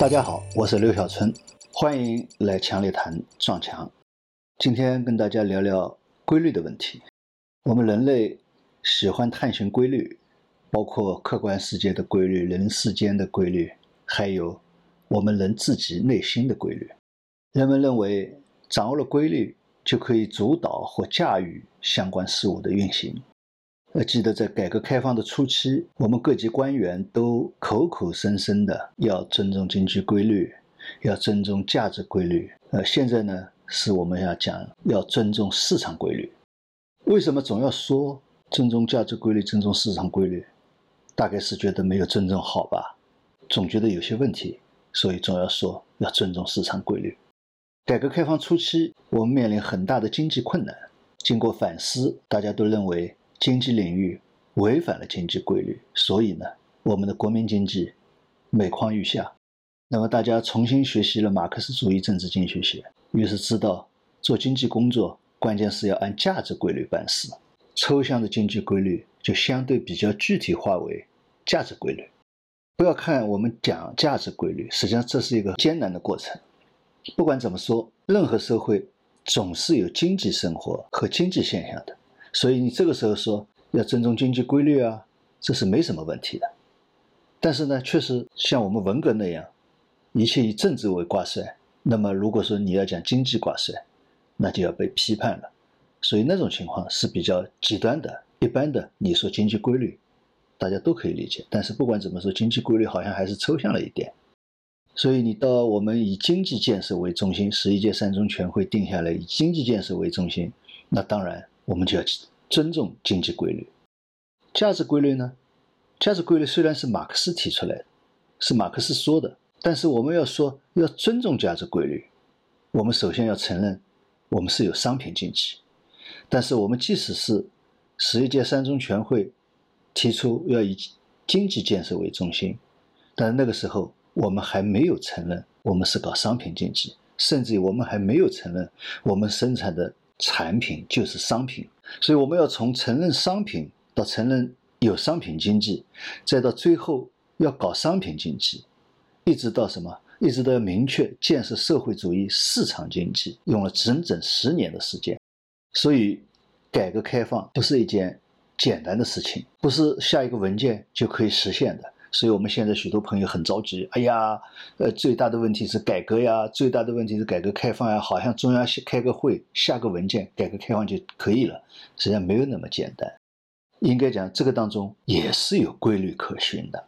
大家好，我是刘小春，欢迎来强烈谈撞墙。今天跟大家聊聊规律的问题。我们人类喜欢探寻规律，包括客观世界的规律、人世间的规律，还有我们人自己内心的规律。人们认为，掌握了规律，就可以主导或驾驭相关事物的运行。呃，记得在改革开放的初期，我们各级官员都口口声声的要尊重经济规律，要尊重价值规律。呃，现在呢，是我们要讲要尊重市场规律。为什么总要说尊重价值规律、尊重市场规律？大概是觉得没有尊重好吧，总觉得有些问题，所以总要说要尊重市场规律。改革开放初期，我们面临很大的经济困难，经过反思，大家都认为。经济领域违反了经济规律，所以呢，我们的国民经济每况愈下。那么大家重新学习了马克思主义政治经济学，于是知道做经济工作，关键是要按价值规律办事。抽象的经济规律就相对比较具体化为价值规律。不要看我们讲价值规律，实际上这是一个艰难的过程。不管怎么说，任何社会总是有经济生活和经济现象的。所以你这个时候说要尊重经济规律啊，这是没什么问题的。但是呢，确实像我们文革那样，一切以政治为挂帅，那么如果说你要讲经济挂帅，那就要被批判了。所以那种情况是比较极端的。一般的，你说经济规律，大家都可以理解。但是不管怎么说，经济规律好像还是抽象了一点。所以你到我们以经济建设为中心，十一届三中全会定下来以经济建设为中心，那当然。我们就要尊重经济规律，价值规律呢？价值规律虽然是马克思提出来的，是马克思说的，但是我们要说要尊重价值规律，我们首先要承认我们是有商品经济。但是我们即使是十一届三中全会提出要以经济建设为中心，但那个时候我们还没有承认我们是搞商品经济，甚至于我们还没有承认我们生产的。产品就是商品，所以我们要从承认商品到承认有商品经济，再到最后要搞商品经济，一直到什么？一直到明确建设社会主义市场经济，用了整整十年的时间。所以，改革开放不是一件简单的事情，不是下一个文件就可以实现的。所以我们现在许多朋友很着急，哎呀，呃，最大的问题是改革呀，最大的问题是改革开放呀，好像中央开个会下个文件，改革开放就可以了，实际上没有那么简单。应该讲，这个当中也是有规律可循的。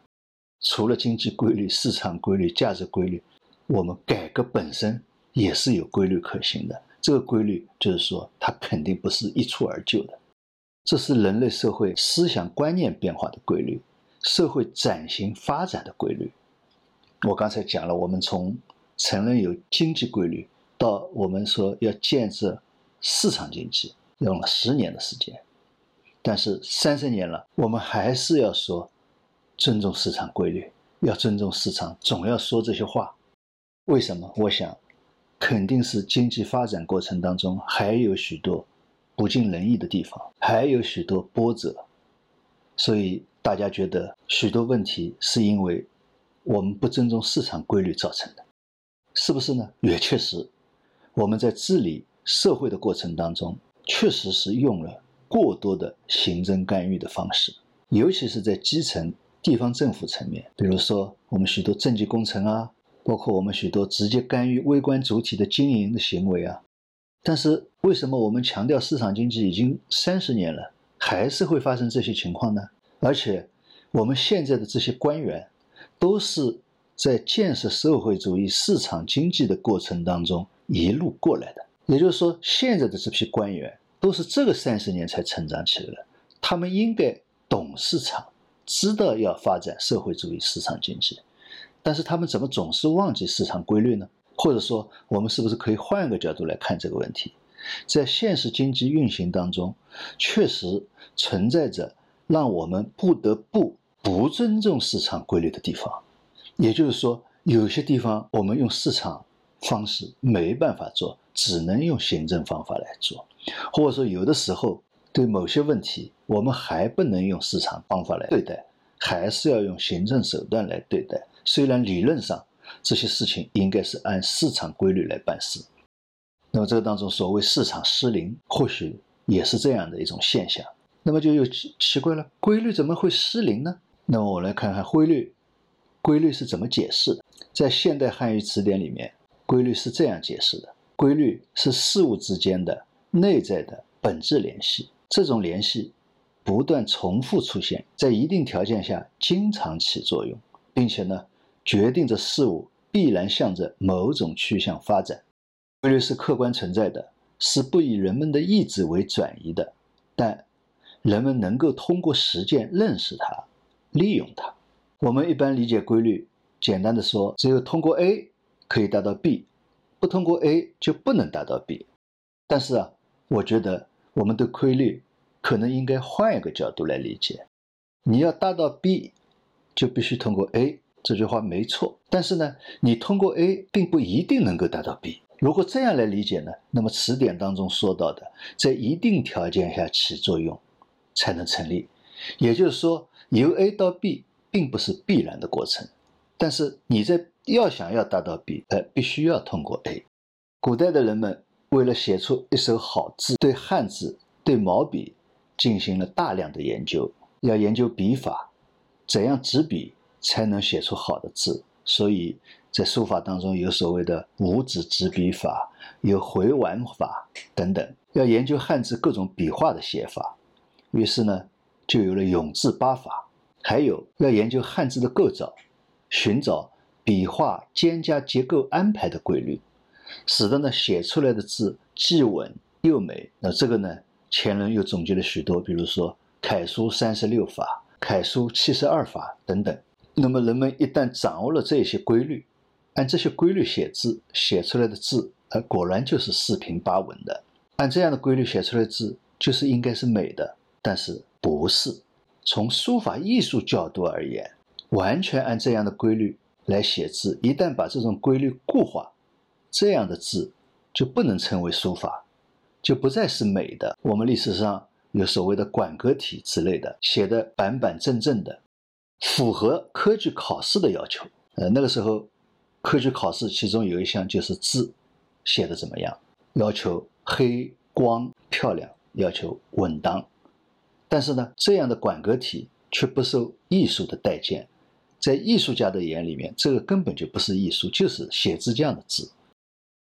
除了经济规律、市场规律、价值规律，我们改革本身也是有规律可循的。这个规律就是说，它肯定不是一蹴而就的，这是人类社会思想观念变化的规律。社会转型发展的规律，我刚才讲了，我们从承认有经济规律，到我们说要建设市场经济，用了十年的时间。但是三十年了，我们还是要说尊重市场规律，要尊重市场，总要说这些话。为什么？我想，肯定是经济发展过程当中还有许多不尽人意的地方，还有许多波折，所以。大家觉得许多问题是因为我们不尊重市场规律造成的，是不是呢？也确实，我们在治理社会的过程当中，确实是用了过多的行政干预的方式，尤其是在基层地方政府层面，比如说我们许多政绩工程啊，包括我们许多直接干预微观主体的经营的行为啊。但是为什么我们强调市场经济已经三十年了，还是会发生这些情况呢？而且，我们现在的这些官员，都是在建设社会主义市场经济的过程当中一路过来的。也就是说，现在的这批官员都是这个三十年才成长起来的。他们应该懂市场，知道要发展社会主义市场经济，但是他们怎么总是忘记市场规律呢？或者说，我们是不是可以换一个角度来看这个问题？在现实经济运行当中，确实存在着。让我们不得不不尊重市场规律的地方，也就是说，有些地方我们用市场方式没办法做，只能用行政方法来做，或者说有的时候对某些问题我们还不能用市场方法来对待，还是要用行政手段来对待。虽然理论上这些事情应该是按市场规律来办事。那么这个当中所谓市场失灵，或许也是这样的一种现象。那么就又奇奇怪了，规律怎么会失灵呢？那么我来看看规律，规律是怎么解释的？在现代汉语词典里面，规律是这样解释的：规律是事物之间的内在的本质联系，这种联系不断重复出现，在一定条件下经常起作用，并且呢，决定着事物必然向着某种趋向发展。规律是客观存在的，是不以人们的意志为转移的，但人们能够通过实践认识它，利用它。我们一般理解规律，简单的说，只有通过 A 可以达到 B，不通过 A 就不能达到 B。但是啊，我觉得我们对规律可能应该换一个角度来理解：你要达到 B，就必须通过 A。这句话没错，但是呢，你通过 A 并不一定能够达到 B。如果这样来理解呢，那么词典当中说到的在一定条件下起作用才能成立，也就是说由 A 到 B 并不是必然的过程，但是你在要想要达到 B，呃，必须要通过 A。古代的人们为了写出一手好字，对汉字、对毛笔进行了大量的研究，要研究笔法，怎样执笔才能写出好的字，所以。在书法当中有所谓的五指执笔法，有回挽法等等，要研究汉字各种笔画的写法，于是呢，就有了永字八法。还有要研究汉字的构造，寻找笔画间加结构安排的规律，使得呢写出来的字既稳又美。那这个呢，前人又总结了许多，比如说楷书三十六法、楷书七十二法等等。那么人们一旦掌握了这些规律，按这些规律写字，写出来的字，呃，果然就是四平八稳的。按这样的规律写出来的字，就是应该是美的。但是不是？从书法艺术角度而言，完全按这样的规律来写字，一旦把这种规律固化，这样的字就不能称为书法，就不再是美的。我们历史上有所谓的馆阁体之类的，写的板板正正的，符合科举考试的要求。呃，那个时候。科举考试其中有一项就是字写的怎么样，要求黑光漂亮，要求稳当。但是呢，这样的馆阁体却不受艺术的待见，在艺术家的眼里面，这个根本就不是艺术，就是写字匠的字。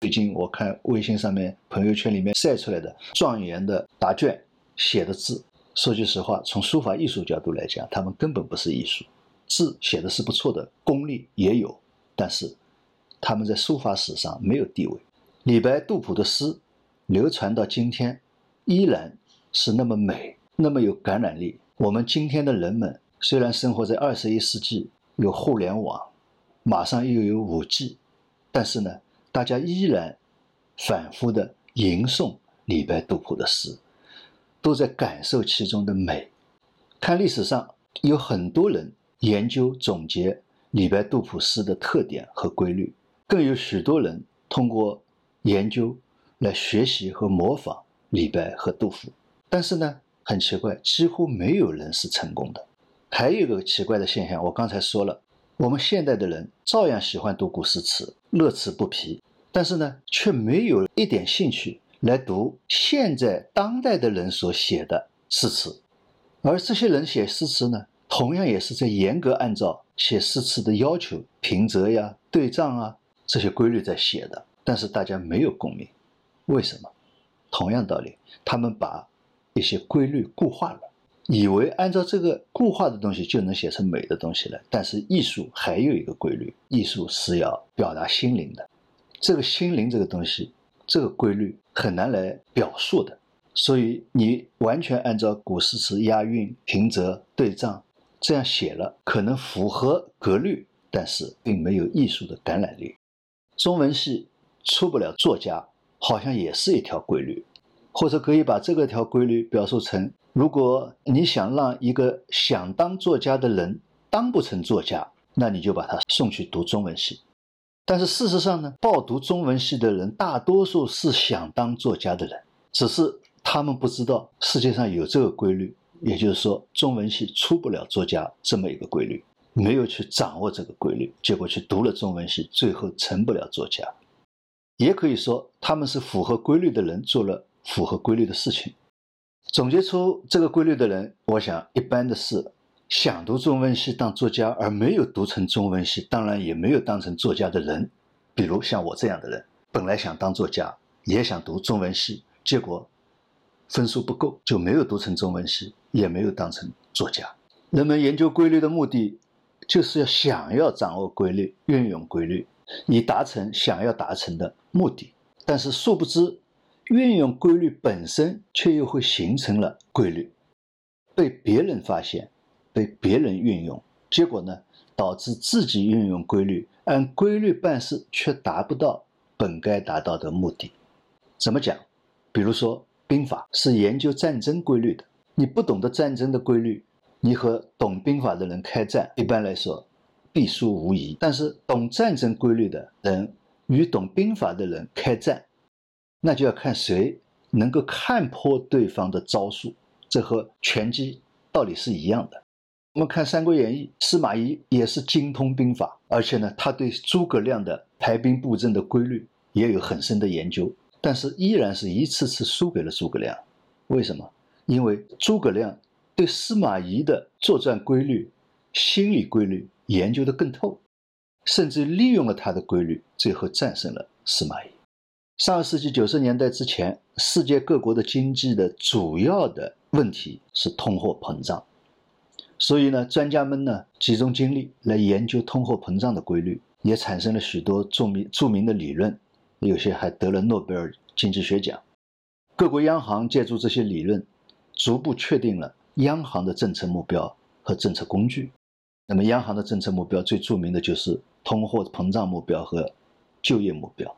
最近我看微信上面朋友圈里面晒出来的状元的答卷写的字，说句实话，从书法艺术角度来讲，他们根本不是艺术。字写的是不错的，功力也有，但是。他们在书法史上没有地位。李白、杜甫的诗流传到今天，依然是那么美，那么有感染力。我们今天的人们虽然生活在二十一世纪，有互联网，马上又有五 G，但是呢，大家依然反复的吟诵李白、杜甫的诗，都在感受其中的美。看历史上有很多人研究总结李白、杜甫诗的特点和规律。更有许多人通过研究来学习和模仿李白和杜甫，但是呢，很奇怪，几乎没有人是成功的。还有一个奇怪的现象，我刚才说了，我们现代的人照样喜欢读古诗词，乐此不疲，但是呢，却没有一点兴趣来读现在当代的人所写的诗词。而这些人写诗词呢，同样也是在严格按照写诗词的要求，平仄呀、对仗啊。这些规律在写的，但是大家没有共鸣，为什么？同样道理，他们把一些规律固化了，以为按照这个固化的东西就能写成美的东西了。但是艺术还有一个规律，艺术是要表达心灵的，这个心灵这个东西，这个规律很难来表述的。所以你完全按照古诗词押韵、平仄、对仗这样写了，可能符合格律，但是并没有艺术的感染力。中文系出不了作家，好像也是一条规律，或者可以把这个条规律表述成：如果你想让一个想当作家的人当不成作家，那你就把他送去读中文系。但是事实上呢，报读中文系的人大多数是想当作家的人，只是他们不知道世界上有这个规律，也就是说中文系出不了作家这么一个规律。没有去掌握这个规律，结果去读了中文系，最后成不了作家。也可以说，他们是符合规律的人，做了符合规律的事情。总结出这个规律的人，我想一般的是想读中文系当作家，而没有读成中文系，当然也没有当成作家的人。比如像我这样的人，本来想当作家，也想读中文系，结果分数不够，就没有读成中文系，也没有当成作家。人们研究规律的目的，就是要想要掌握规律，运用规律。以达成想要达成的目的，但是殊不知，运用规律本身却又会形成了规律，被别人发现，被别人运用，结果呢，导致自己运用规律，按规律办事，却达不到本该达到的目的。怎么讲？比如说，兵法是研究战争规律的，你不懂得战争的规律，你和懂兵法的人开战，一般来说。必输无疑，但是懂战争规律的人与懂兵法的人开战，那就要看谁能够看破对方的招数。这和拳击道理是一样的。我们看《三国演义》，司马懿也是精通兵法，而且呢，他对诸葛亮的排兵布阵的规律也有很深的研究，但是依然是一次次输给了诸葛亮。为什么？因为诸葛亮对司马懿的作战规律、心理规律。研究的更透，甚至利用了他的规律，最后战胜了司马懿。上个世纪九十年代之前，世界各国的经济的主要的问题是通货膨胀，所以呢，专家们呢集中精力来研究通货膨胀的规律，也产生了许多著名著名的理论，有些还得了诺贝尔经济学奖。各国央行借助这些理论，逐步确定了央行的政策目标和政策工具。那么，央行的政策目标最著名的就是通货膨胀目标和就业目标。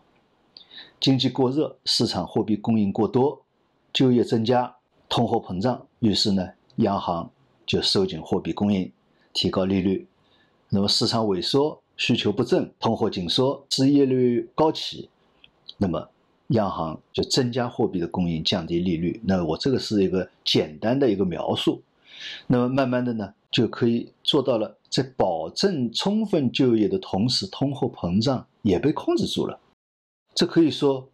经济过热，市场货币供应过多，就业增加，通货膨胀，于是呢，央行就收紧货币供应，提高利率。那么市场萎缩，需求不振，通货紧缩，失业率高企，那么央行就增加货币的供应，降低利率。那我这个是一个简单的一个描述。那么慢慢的呢，就可以做到了。在保证充分就业的同时，通货膨胀也被控制住了。这可以说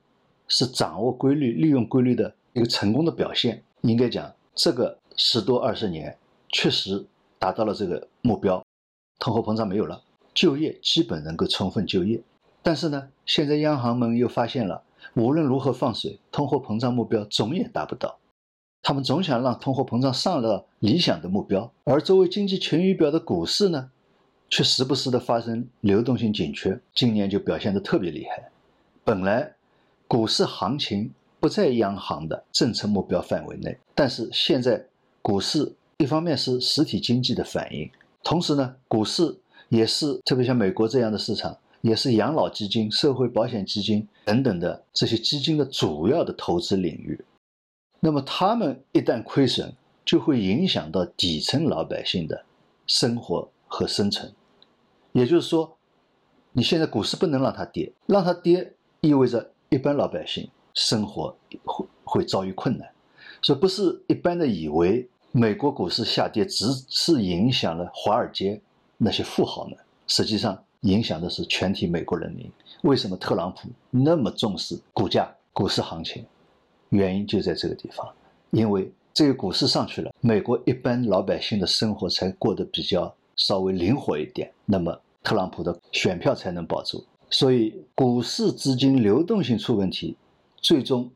是掌握规律、利用规律的一个成功的表现。应该讲，这个十多二十年确实达到了这个目标，通货膨胀没有了，就业基本能够充分就业。但是呢，现在央行们又发现了，无论如何放水，通货膨胀目标总也达不到。他们总想让通货膨胀上了理想的目标，而作为经济晴雨表的股市呢，却时不时的发生流动性紧缺。今年就表现的特别厉害。本来股市行情不在央行的政策目标范围内，但是现在股市一方面是实体经济的反应，同时呢，股市也是特别像美国这样的市场，也是养老基金、社会保险基金等等的这些基金的主要的投资领域。那么他们一旦亏损，就会影响到底层老百姓的生活和生存。也就是说，你现在股市不能让它跌，让它跌意味着一般老百姓生活会会遭遇困难。所以不是一般的以为美国股市下跌只是影响了华尔街那些富豪们，实际上影响的是全体美国人民。为什么特朗普那么重视股价、股市行情？原因就在这个地方，因为这个股市上去了，美国一般老百姓的生活才过得比较稍微灵活一点，那么特朗普的选票才能保住。所以股市资金流动性出问题，最终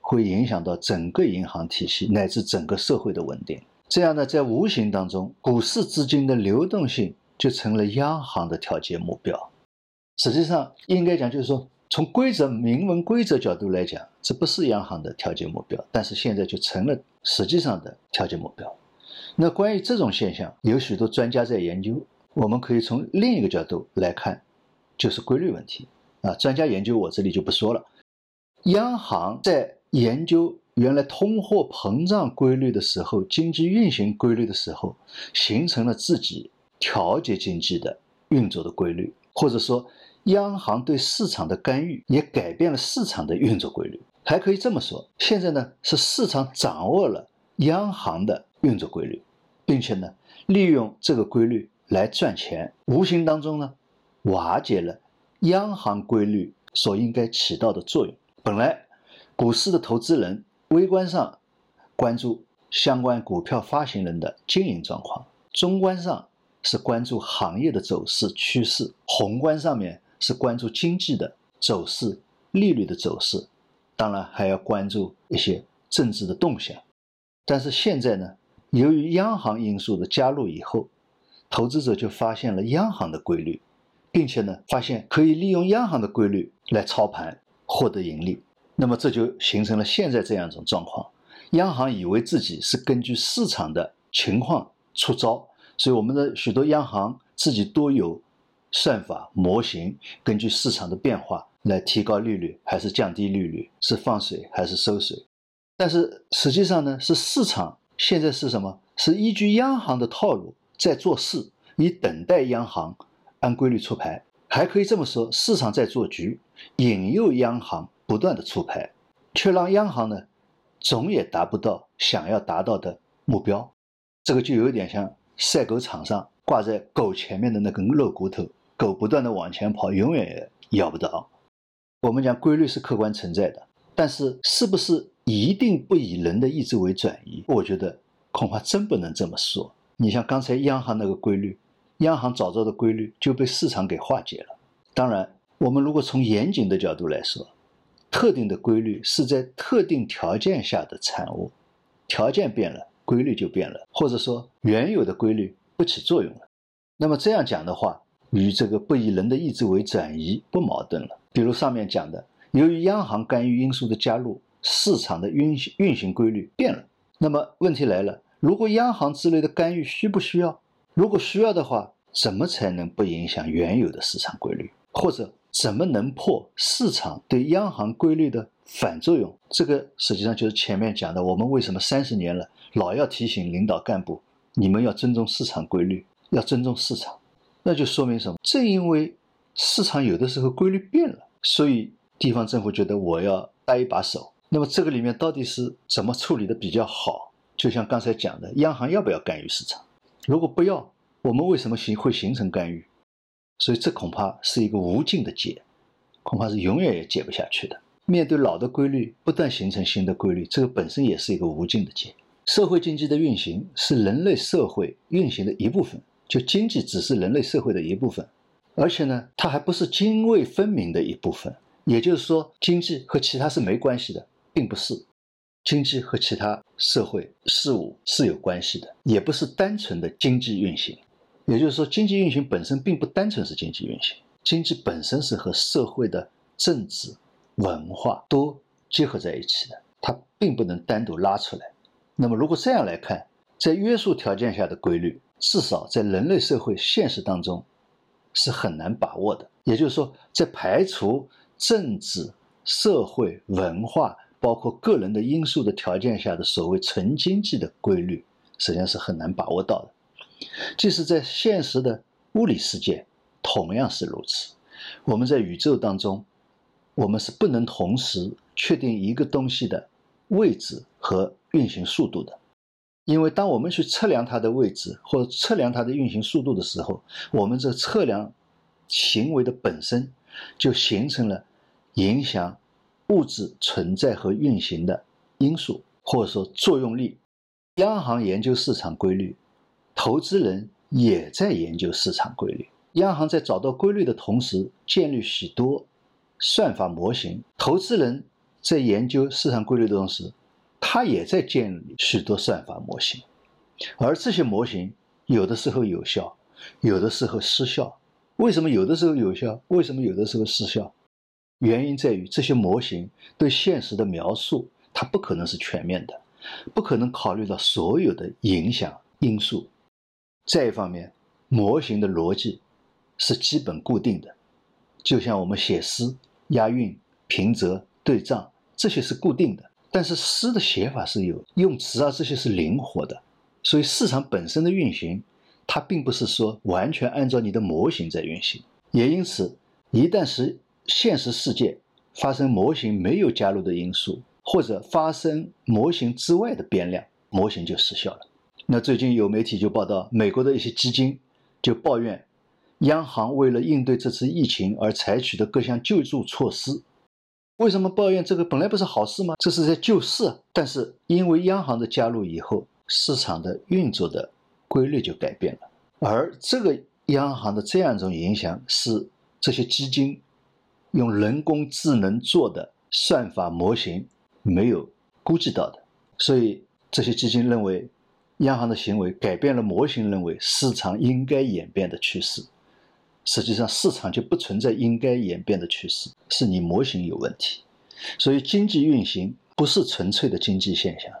会影响到整个银行体系乃至整个社会的稳定。这样呢，在无形当中，股市资金的流动性就成了央行的调节目标。实际上，应该讲就是说。从规则明文规则角度来讲，这不是央行的调节目标，但是现在就成了实际上的调节目标。那关于这种现象，有许多专家在研究。我们可以从另一个角度来看，就是规律问题啊。专家研究我这里就不说了。央行在研究原来通货膨胀规律的时候，经济运行规律的时候，形成了自己调节经济的运作的规律，或者说。央行对市场的干预也改变了市场的运作规律，还可以这么说，现在呢是市场掌握了央行的运作规律，并且呢利用这个规律来赚钱，无形当中呢，瓦解了央行规律所应该起到的作用。本来股市的投资人微观上关注相关股票发行人的经营状况，中观上是关注行业的走势趋势，宏观上面是关注经济的走势、利率的走势，当然还要关注一些政治的动向。但是现在呢，由于央行因素的加入以后，投资者就发现了央行的规律，并且呢，发现可以利用央行的规律来操盘获得盈利。那么这就形成了现在这样一种状况：央行以为自己是根据市场的情况出招，所以我们的许多央行自己都有算法模型，根据市场的变化来提高利率还是降低利率，是放水还是收水。但是实际上呢，是市场现在是什么？是依据央行的套路在做事，以等待央行按规律出牌。还可以这么说，市场在做局，引诱央行不断的出牌，却让央行呢总也达不到想要达到的目标。这个就有点像赛狗场上挂在狗前面的那根肉骨头，狗不断的往前跑，永远也咬不到。我们讲规律是客观存在的，但是是不是？一定不以人的意志为转移，我觉得恐怕真不能这么说。你像刚才央行那个规律，央行早早的规律就被市场给化解了。当然，我们如果从严谨的角度来说，特定的规律是在特定条件下的产物，条件变了，规律就变了，或者说原有的规律不起作用了。那么这样讲的话，与这个不以人的意志为转移不矛盾了。比如上面讲的，由于央行干预因素的加入。市场的运行运行规律变了，那么问题来了：如果央行之类的干预需不需要？如果需要的话，怎么才能不影响原有的市场规律？或者怎么能破市场对央行规律的反作用？这个实际上就是前面讲的，我们为什么三十年了老要提醒领导干部，你们要尊重市场规律，要尊重市场。那就说明什么？正因为市场有的时候规律变了，所以地方政府觉得我要搭一把手。那么这个里面到底是怎么处理的比较好？就像刚才讲的，央行要不要干预市场？如果不要，我们为什么形会形成干预？所以这恐怕是一个无尽的结，恐怕是永远也解不下去的。面对老的规律不断形成新的规律，这个本身也是一个无尽的结。社会经济的运行是人类社会运行的一部分，就经济只是人类社会的一部分，而且呢，它还不是泾渭分明的一部分。也就是说，经济和其他是没关系的。并不是经济和其他社会事物是有关系的，也不是单纯的经济运行。也就是说，经济运行本身并不单纯是经济运行，经济本身是和社会的政治、文化都结合在一起的，它并不能单独拉出来。那么，如果这样来看，在约束条件下的规律，至少在人类社会现实当中是很难把握的。也就是说，在排除政治、社会、文化。包括个人的因素的条件下的所谓纯经济的规律，实际上是很难把握到的。即使在现实的物理世界，同样是如此。我们在宇宙当中，我们是不能同时确定一个东西的位置和运行速度的，因为当我们去测量它的位置或者测量它的运行速度的时候，我们这测量行为的本身就形成了影响。物质存在和运行的因素，或者说作用力。央行研究市场规律，投资人也在研究市场规律。央行在找到规律的同时，建立许多算法模型；投资人在研究市场规律的同时，他也在建立许多算法模型。而这些模型有的时候有效，有的时候失效。为什么有的时候有效？为什么有的时候失效？原因在于这些模型对现实的描述，它不可能是全面的，不可能考虑到所有的影响因素。再一方面，模型的逻辑是基本固定的，就像我们写诗，押韵、平仄、对仗这些是固定的。但是诗的写法是有用词啊，这些是灵活的。所以市场本身的运行，它并不是说完全按照你的模型在运行。也因此，一旦是现实世界发生模型没有加入的因素，或者发生模型之外的变量，模型就失效了。那最近有媒体就报道，美国的一些基金就抱怨央行为了应对这次疫情而采取的各项救助措施。为什么抱怨这个本来不是好事吗？这是在救市。但是因为央行的加入以后，市场的运作的规律就改变了。而这个央行的这样一种影响，是这些基金用人工智能做的算法模型没有估计到的。所以这些基金认为，央行的行为改变了模型认为市场应该演变的趋势。实际上，市场就不存在应该演变的趋势，是你模型有问题。所以，经济运行不是纯粹的经济现象。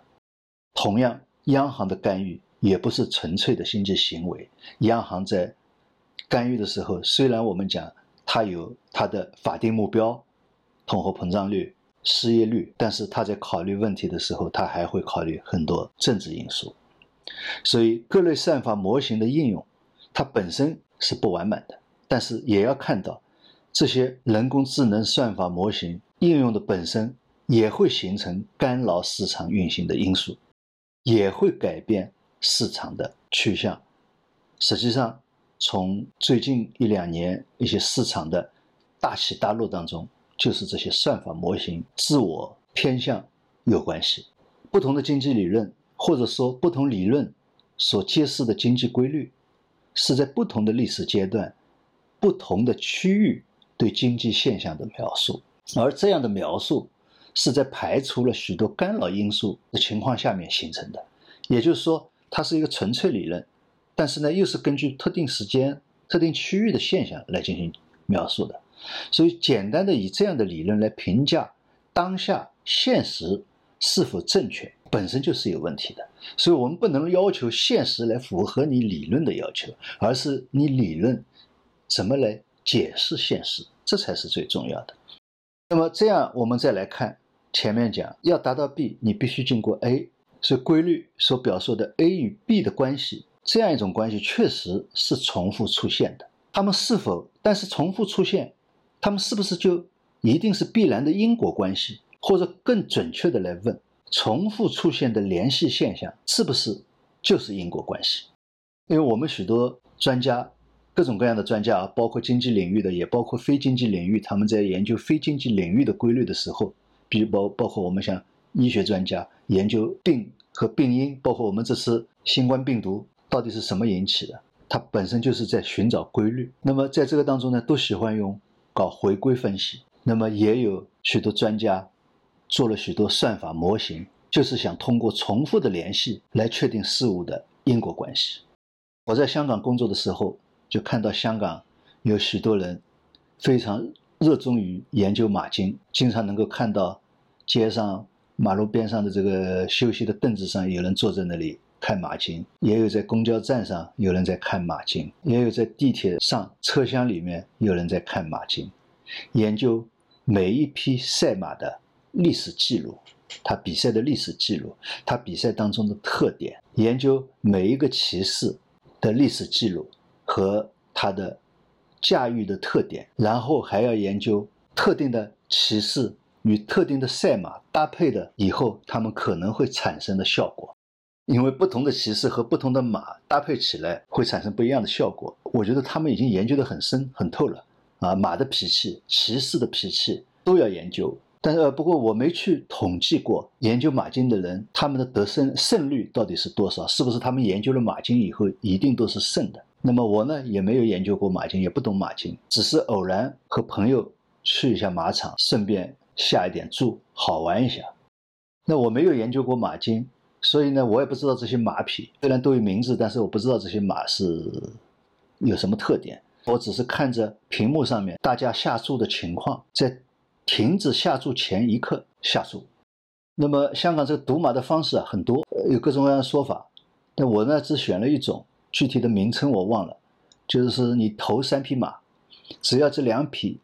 同样，央行的干预也不是纯粹的经济行为。央行在干预的时候，虽然我们讲它有它的法定目标，通货膨胀率、失业率，但是它在考虑问题的时候，它还会考虑很多政治因素。所以，各类算法模型的应用，它本身是不完满的。但是也要看到，这些人工智能算法模型应用的本身也会形成干扰市场运行的因素，也会改变市场的趋向。实际上，从最近一两年一些市场的大起大落当中，就是这些算法模型自我偏向有关系。不同的经济理论，或者说不同理论所揭示的经济规律，是在不同的历史阶段。不同的区域对经济现象的描述，而这样的描述是在排除了许多干扰因素的情况下面形成的。也就是说，它是一个纯粹理论，但是呢，又是根据特定时间、特定区域的现象来进行描述的。所以，简单的以这样的理论来评价当下现实是否正确，本身就是有问题的。所以我们不能要求现实来符合你理论的要求，而是你理论。怎么来解释现实？这才是最重要的。那么这样，我们再来看前面讲，要达到 B，你必须经过 A，是规律所表述的 A 与 B 的关系。这样一种关系确实是重复出现的。他们是否？但是重复出现，他们是不是就一定是必然的因果关系？或者更准确的来问，重复出现的联系现象是不是就是因果关系？因为我们许多专家。各种各样的专家，包括经济领域的，也包括非经济领域，他们在研究非经济领域的规律的时候，比如包包括我们像医学专家研究病和病因，包括我们这次新冠病毒到底是什么引起的，它本身就是在寻找规律。那么在这个当中呢，都喜欢用搞回归分析。那么也有许多专家做了许多算法模型，就是想通过重复的联系来确定事物的因果关系。我在香港工作的时候。就看到香港有许多人非常热衷于研究马经，经常能够看到街上、马路边上的这个休息的凳子上有人坐在那里看马经，也有在公交站上有人在看马经，也有在地铁上车厢里面有人在看马经，研究每一匹赛马的历史记录，他比赛的历史记录，他比赛当中的特点，研究每一个骑士的历史记录。和它的驾驭的特点，然后还要研究特定的骑士与特定的赛马搭配的以后，他们可能会产生的效果。因为不同的骑士和不同的马搭配起来会产生不一样的效果。我觉得他们已经研究得很深很透了啊，马的脾气、骑士的脾气都要研究。但是不过我没去统计过研究马经的人，他们的得胜胜率到底是多少？是不是他们研究了马经以后一定都是胜的？那么我呢也没有研究过马经，也不懂马经，只是偶然和朋友去一下马场，顺便下一点注，好玩一下。那我没有研究过马经，所以呢，我也不知道这些马匹虽然都有名字，但是我不知道这些马是有什么特点。我只是看着屏幕上面大家下注的情况，在停止下注前一刻下注。那么香港这个赌马的方式啊很多，有各种各样的说法。那我呢只选了一种。具体的名称我忘了，就是你投三匹马，只要这两匹，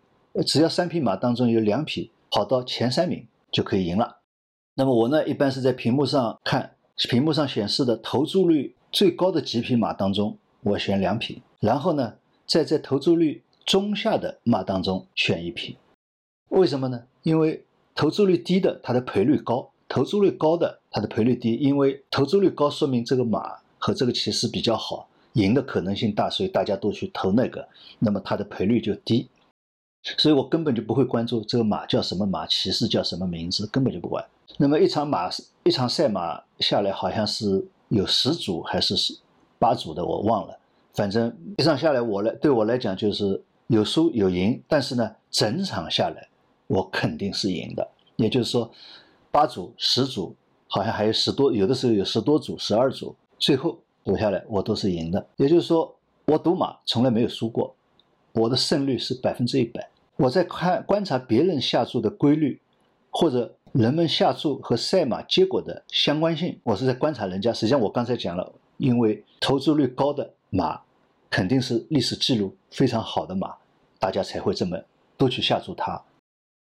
只要三匹马当中有两匹跑到前三名就可以赢了。那么我呢，一般是在屏幕上看，屏幕上显示的投注率最高的几匹马当中，我选两匹，然后呢，再在投注率中下的马当中选一匹。为什么呢？因为投注率低的它的赔率高，投注率高的它的赔率低，因为投注率高说明这个马。和这个骑士比较好，赢的可能性大，所以大家都去投那个，那么它的赔率就低。所以我根本就不会关注这个马叫什么马，骑士叫什么名字，根本就不管。那么一场马，一场赛马下来，好像是有十组还是十八组的，我忘了。反正一场下来，我来对我来讲就是有输有赢，但是呢，整场下来我肯定是赢的。也就是说，八组、十组，好像还有十多，有的时候有十多组、十二组，最后赌下来我都是赢的。也就是说，我赌马从来没有输过，我的胜率是百分之一百。我在看观察别人下注的规律，或者人们下注和赛马结果的相关性，我是在观察人家。实际上我刚才讲了，因为投注率高的马，肯定是历史记录非常好的马，大家才会这么都去下注它。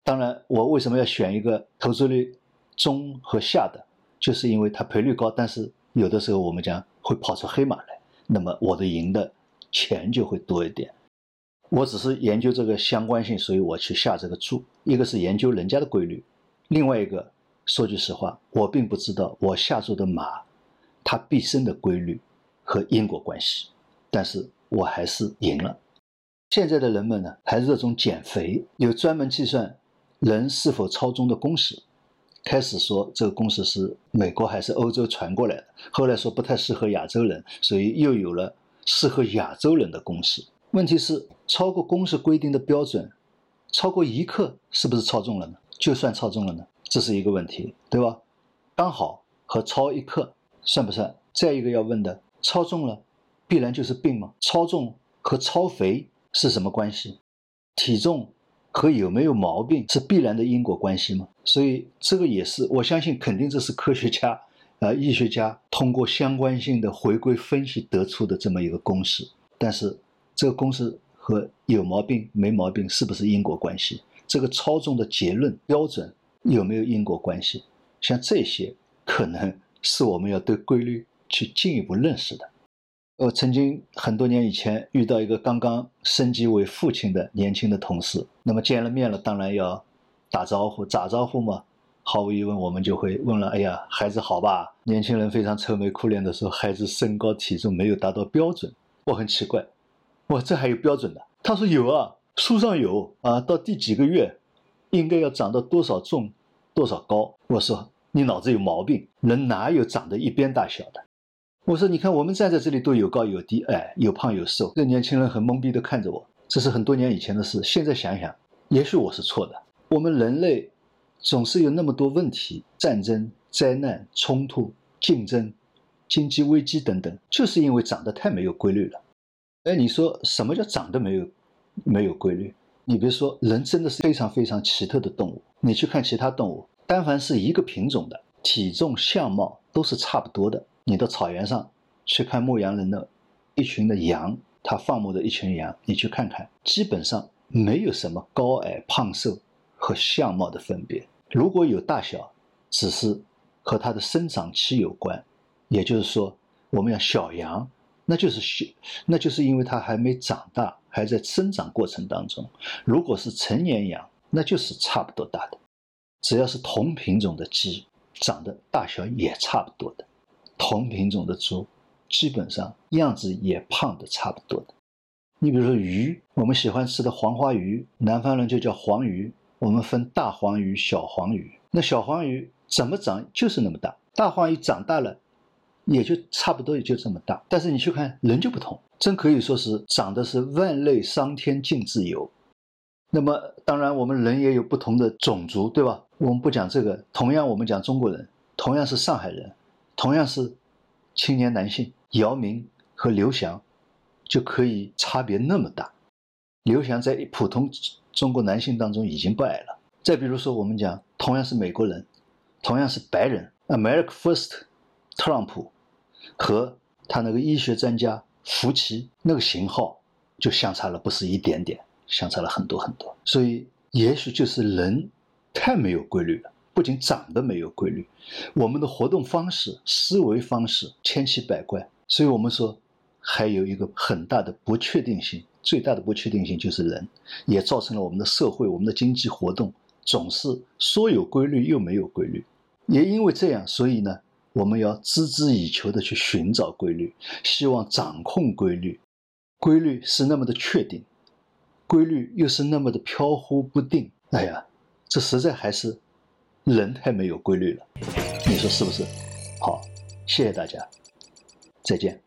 当然，我为什么要选一个投注率中和下的，就是因为它赔率高，但是有的时候我们讲会跑出黑马来，那么我的赢的钱就会多一点。我只是研究这个相关性，所以我去下这个注。一个是研究人家的规律，另外一个说句实话，我并不知道我下注的马，它毕生的规律和因果关系，但是我还是赢了。现在的人们呢，还热衷减肥，有专门计算人是否超重的公式。开始说这个公式是美国还是欧洲传过来的，后来说不太适合亚洲人，所以又有了适合亚洲人的公式。问题是超过公式规定的标准，超过一克是不是超重了呢？就算超重了呢？这是一个问题，对吧？刚好和超一克算不算？再一个要问的，超重了必然就是病吗？超重和超肥是什么关系？体重和有没有毛病是必然的因果关系吗？所以这个也是，我相信肯定这是科学家啊，医学家通过相关性的回归分析得出的这么一个公式，但是。这个公式和有毛病没毛病是不是因果关系？这个超重的结论标准有没有因果关系？像这些可能是我们要对规律去进一步认识的。我曾经很多年以前遇到一个刚刚升级为父亲的年轻的同事，那么见了面了，当然要打招呼，打招呼嘛，毫无疑问我们就会问了：哎呀，孩子好吧？年轻人非常愁眉苦脸的说：孩子身高体重没有达到标准。我很奇怪。哇，这还有标准的？他说有啊，书上有啊，到第几个月应该要长到多少重、多少高。我说你脑子有毛病，人哪有长得一边大小的？我说你看我们站在这里都有高有低，哎，有胖有瘦。这年轻人很懵逼的看着我，这是很多年以前的事。现在想想，也许我是错的。我们人类总是有那么多问题：战争、灾难、冲突、竞争、经济危机等等，就是因为长得太没有规律了。哎，你说什么叫长得没有没有规律？你别说，人真的是非常非常奇特的动物。你去看其他动物，但凡是一个品种的，体重相貌都是差不多的。你到草原上去看牧羊人的一群的羊，他放牧的一群羊，你去看看，基本上没有什么高矮胖瘦和相貌的分别。如果有大小，只是和它的生长期有关。也就是说，我们要小羊。那就是小，那就是因为它还没长大，还在生长过程当中。如果是成年羊，那就是差不多大的。只要是同品种的鸡，长得大小也差不多的。同品种的猪，基本上样子也胖的差不多的。你比如说鱼，我们喜欢吃的黄花鱼，南方人就叫黄鱼。我们分大黄鱼、小黄鱼。那小黄鱼怎么长就是那么大，大黄鱼长大了。也就差不多也就这么大，但是你去看人就不同，真可以说是长得是万类桑天尽自由。那么当然我们人也有不同的种族，对吧？我们不讲这个，同样我们讲中国人，同样是上海人，同样是青年男性，姚明和刘翔就可以差别那么大。刘翔在普通中国男性当中已经不矮了。再比如说我们讲同样是美国人，同样是白人，America First。特朗普和他那个医学专家福奇那个型号就相差了不是一点点，相差了很多很多。所以也许就是人太没有规律了，不仅长得没有规律，我们的活动方式、思维方式千奇百怪。所以我们说还有一个很大的不确定性，最大的不确定性就是人，也造成了我们的社会、我们的经济活动总是说有规律又没有规律。也因为这样，所以呢。我们要孜孜以求的去寻找规律，希望掌控规律。规律是那么的确定，规律又是那么的飘忽不定。哎呀，这实在还是人太没有规律了。你说是不是？好，谢谢大家，再见。